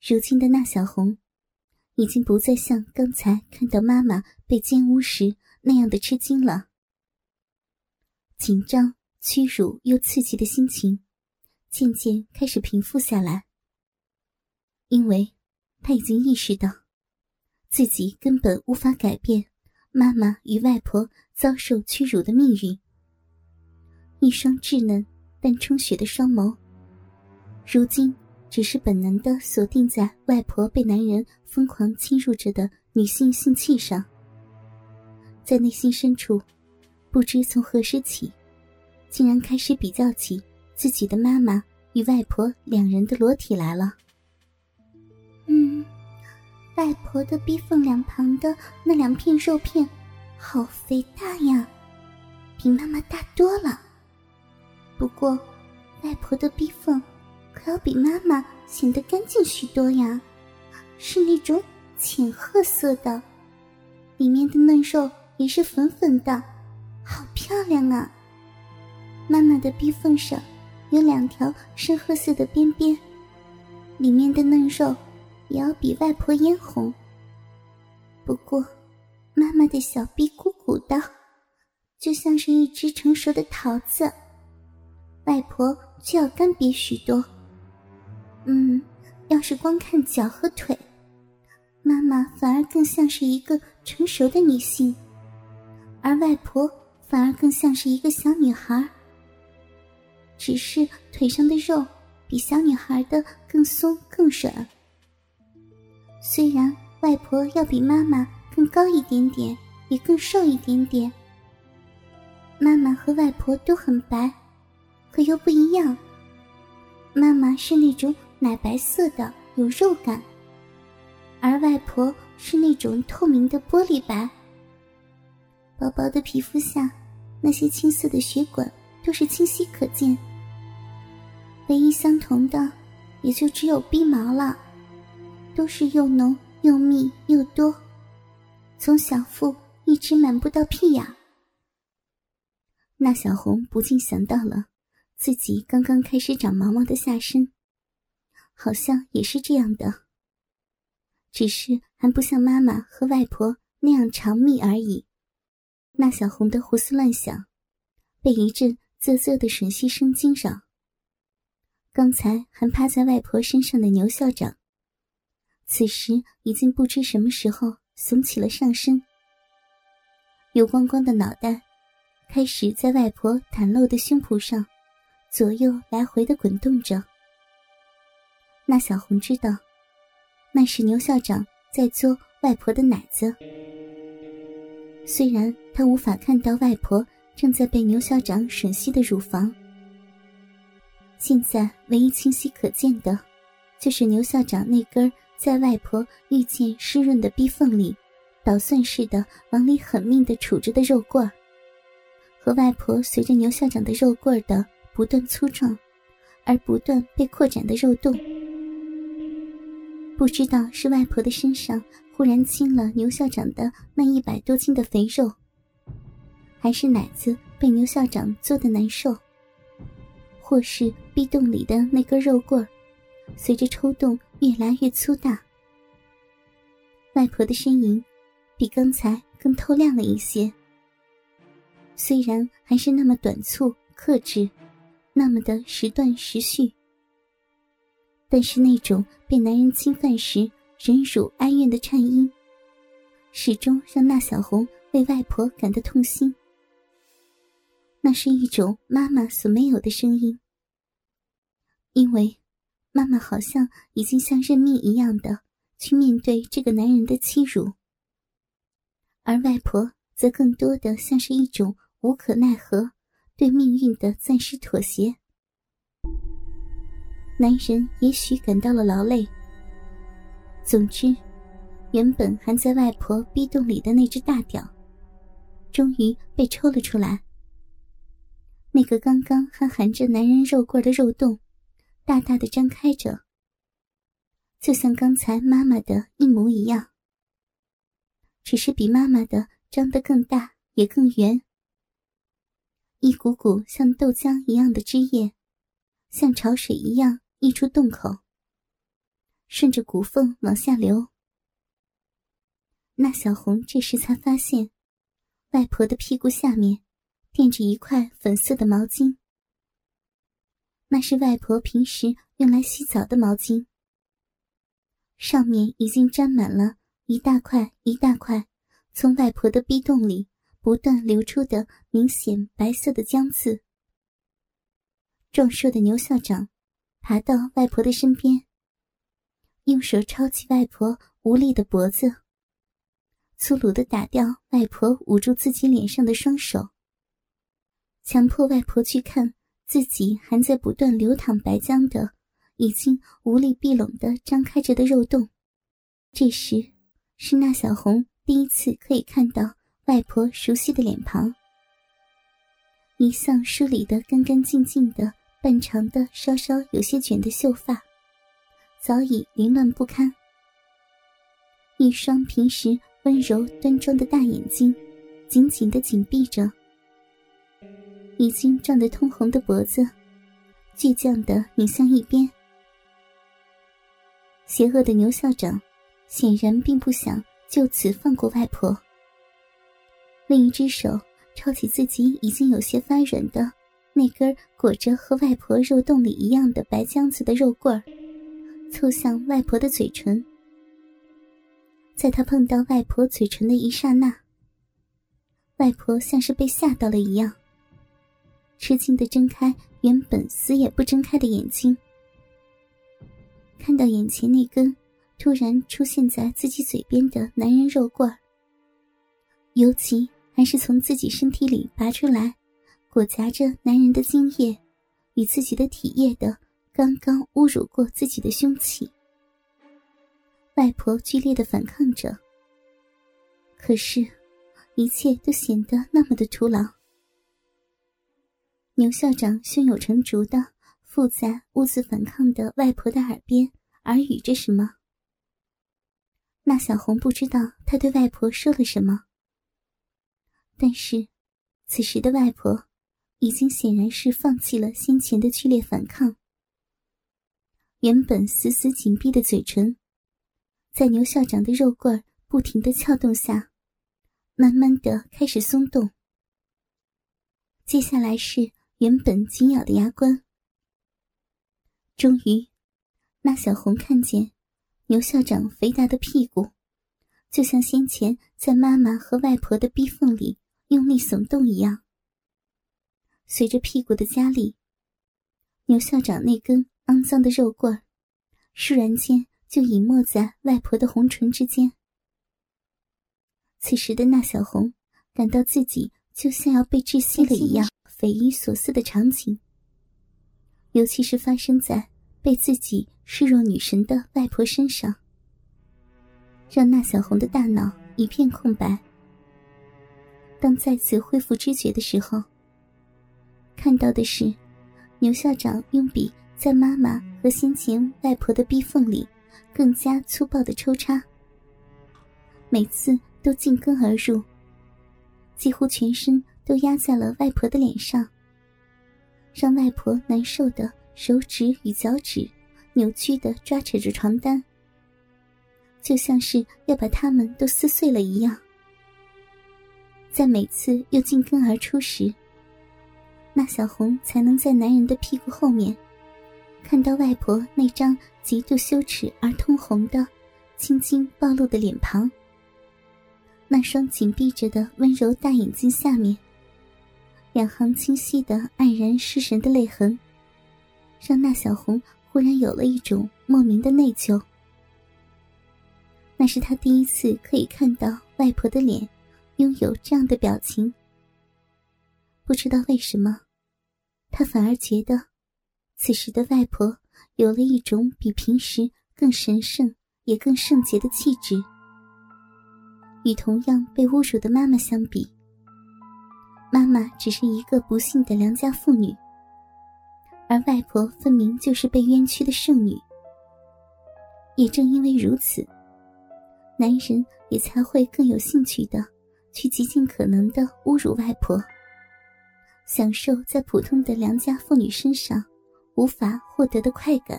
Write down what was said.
如今的那小红，已经不再像刚才看到妈妈被奸污时那样的吃惊了。紧张、屈辱又刺激的心情，渐渐开始平复下来。因为，他已经意识到，自己根本无法改变妈妈与外婆遭受屈辱的命运。一双稚嫩但充血的双眸，如今只是本能的锁定在外婆被男人疯狂侵入着的女性性器上，在内心深处，不知从何时起，竟然开始比较起自己的妈妈与外婆两人的裸体来了。嗯，外婆的逼缝两旁的那两片肉片，好肥大呀，比妈妈大多了。不过，外婆的逼缝可要比妈妈显得干净许多呀，是那种浅褐色的，里面的嫩肉也是粉粉的，好漂亮啊。妈妈的逼缝上有两条深褐色的边边，里面的嫩肉。也要比外婆嫣红。不过，妈妈的小臂鼓鼓的，就像是一只成熟的桃子，外婆却要干瘪许多。嗯，要是光看脚和腿，妈妈反而更像是一个成熟的女性，而外婆反而更像是一个小女孩。只是腿上的肉比小女孩的更松更软。虽然外婆要比妈妈更高一点点，也更瘦一点点。妈妈和外婆都很白，可又不一样。妈妈是那种奶白色的，有肉感，而外婆是那种透明的玻璃白。薄薄的皮肤下，那些青色的血管都是清晰可见。唯一相同的，也就只有鼻毛了。都是又浓又密又多，从小腹一直满不到屁眼。那小红不禁想到了自己刚刚开始长毛毛的下身，好像也是这样的，只是还不像妈妈和外婆那样长密而已。那小红的胡思乱想，被一阵啧啧的吮吸声惊扰。刚才还趴在外婆身上的牛校长。此时已经不知什么时候耸起了上身，油光光的脑袋开始在外婆袒露的胸脯上左右来回的滚动着。那小红知道，那是牛校长在嘬外婆的奶子。虽然他无法看到外婆正在被牛校长吮吸的乳房，现在唯一清晰可见的，就是牛校长那根。在外婆遇见湿润的逼缝里，捣蒜似的往里狠命的杵着的肉棍儿，和外婆随着牛校长的肉棍儿的不断粗壮，而不断被扩展的肉洞，不知道是外婆的身上忽然轻了牛校长的那一百多斤的肥肉，还是奶子被牛校长做的难受，或是壁洞里的那根肉棍。随着抽动，越来越粗大。外婆的身影比刚才更透亮了一些，虽然还是那么短促、克制，那么的时断时续，但是那种被男人侵犯时忍辱哀怨的颤音，始终让那小红为外婆感到痛心。那是一种妈妈所没有的声音，因为。妈妈好像已经像认命一样的去面对这个男人的欺辱，而外婆则更多的像是一种无可奈何对命运的暂时妥协。男人也许感到了劳累。总之，原本含在外婆逼洞里的那只大屌，终于被抽了出来。那个刚刚还含着男人肉棍的肉洞。大大的张开着，就像刚才妈妈的一模一样，只是比妈妈的张得更大，也更圆。一股股像豆浆一样的汁液，像潮水一样溢出洞口，顺着骨缝往下流。那小红这时才发现，外婆的屁股下面垫着一块粉色的毛巾，那是外婆平时用来洗澡的毛巾，上面已经沾满了一大块一大块从外婆的逼洞里不断流出的明显白色的浆渍。壮硕的牛校长爬到外婆的身边，用手抄起外婆无力的脖子，粗鲁的打掉外婆捂住自己脸上的双手，强迫外婆去看自己还在不断流淌白浆的、已经无力闭拢的张开着的肉洞。这时，是那小红第一次可以看到外婆熟悉的脸庞，一向梳理的干干净净的。半长的、稍稍有些卷的秀发，早已凌乱不堪。一双平时温柔端庄的大眼睛，紧紧的紧闭着。已经涨得通红的脖子，倔强的拧向一边。邪恶的牛校长，显然并不想就此放过外婆。另一只手抄起自己已经有些发软的。那根裹着和外婆肉洞里一样的白浆子的肉棍儿，凑向外婆的嘴唇。在他碰到外婆嘴唇的一刹那，外婆像是被吓到了一样，吃惊的睁开原本死也不睁开的眼睛。看到眼前那根突然出现在自己嘴边的男人肉棍儿，尤其还是从自己身体里拔出来。裹夹着男人的精液与自己的体液的，刚刚侮辱过自己的凶器。外婆剧烈的反抗着，可是，一切都显得那么的徒劳。牛校长胸有成竹的附在兀自反抗的外婆的耳边耳语着什么。那小红不知道他对外婆说了什么，但是，此时的外婆。已经显然是放弃了先前的剧烈反抗。原本死死紧闭的嘴唇，在牛校长的肉棍不停的撬动下，慢慢的开始松动。接下来是原本紧咬的牙关。终于，那小红看见牛校长肥大的屁股，就像先前在妈妈和外婆的逼缝里用力耸动一样。随着屁股的加力，牛校长那根肮脏的肉棍儿，倏然间就隐没在外婆的红唇之间。此时的那小红感到自己就像要被窒息了一样，匪夷所思的场景，尤其是发生在被自己视若女神的外婆身上，让那小红的大脑一片空白。当再次恢复知觉的时候，看到的是，牛校长用笔在妈妈和先前外婆的逼缝里更加粗暴的抽插，每次都进根而入，几乎全身都压在了外婆的脸上，让外婆难受的手指与脚趾扭曲的抓扯着床单，就像是要把它们都撕碎了一样。在每次又进根而出时，那小红才能在男人的屁股后面，看到外婆那张极度羞耻而通红的、青筋暴露的脸庞。那双紧闭着的温柔大眼睛下面，两行清晰的黯然失神的泪痕，让那小红忽然有了一种莫名的内疚。那是他第一次可以看到外婆的脸，拥有这样的表情。不知道为什么。他反而觉得，此时的外婆有了一种比平时更神圣也更圣洁的气质。与同样被侮辱的妈妈相比，妈妈只是一个不幸的良家妇女，而外婆分明就是被冤屈的圣女。也正因为如此，男人也才会更有兴趣的去极尽可能的侮辱外婆。享受在普通的良家妇女身上无法获得的快感。